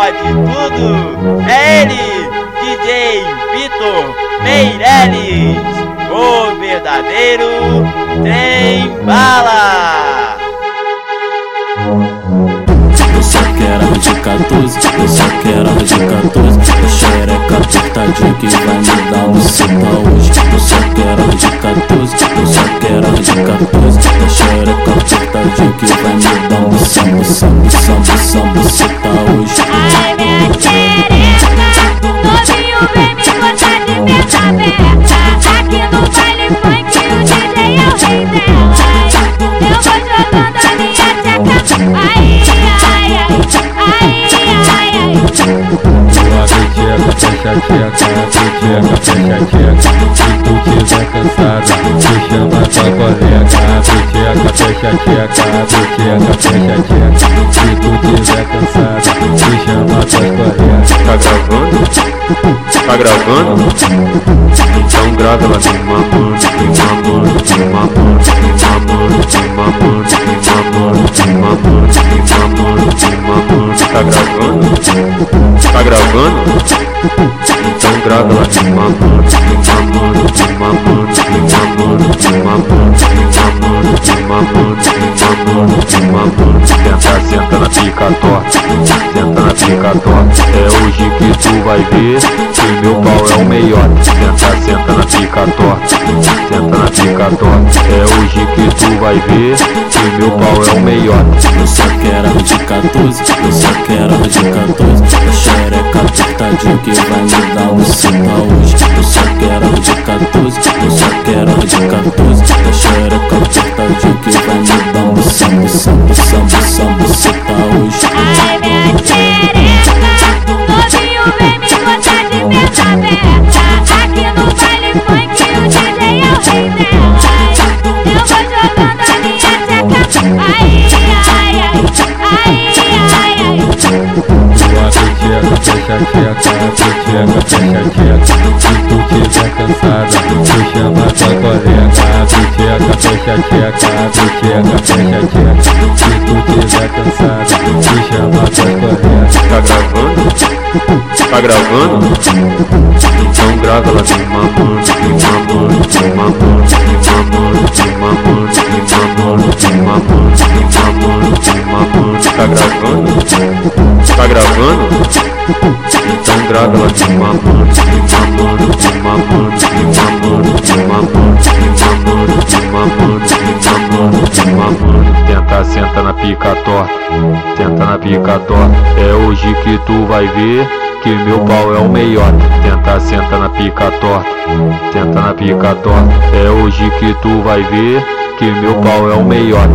pode tudo. É ele, DJ Vitor Meirelles, o verdadeiro trem bala. Quero de 14, eu só quero de 14 A xereca apertadinha que vai me dar um seta hoje quero de 14, eu só quero de 14 A xereca apertadinha que vai me dar um samba, samba, samba, samba, seta hoje Tua peteca, fecha a tcheca, peteca, fecha a tcheca Se tu tiver cansada, tu chama tua colega Peteca, fecha a tcheca, peteca, fecha a tcheca Se tu tiver cansada, tu chama tua colega Tá gravando? Tá gravando? Então grava ela tem mamando, tem mamando, tem mamando, tem mamando, tem mamando, tem mamando, tem mamando, tem mamando, tem mamando. Tá gravando? Tá gravando? Então grava lá de mamando, de mamando, de mamando, de mamando, de mamando, de mamando, de mamando, de mamando. Senta, senta na pica torta, senta na pica torta. É hoje que tu vai ver que meu pau é o melhor. Senta, senta na pica torta, senta na pica torta. É hoje que vai ver que meu pau é o melhor. Eu só quero de 14, eu só quero de 14 A xereca apertadinha que vai me dar um seta hoje. Eu só quero de 14, eu só quero de 14 A xereca apertadinha que vai me dar um samba, samba, samba, samba, seta hoje Fica quieta, não fica fica quieta Se tu tiver cansada, puxa uma picoleta Fica quieta, fica quieta, fica fica quieta Se tu tiver cansada, puxa uma picoleta Tá gravando? Tá gravando? Então grava ela de mamando, de mamando, de mamando, de mamando, de mamando, de mamando, de mamando Tenta senta na pica torta, tenta na pica torta. É hoje que tu vai ver que meu pau é o melhor. Tenta senta na pica torta, tenta na pica torta. É hoje que tu vai ver que meu pau é o melhor.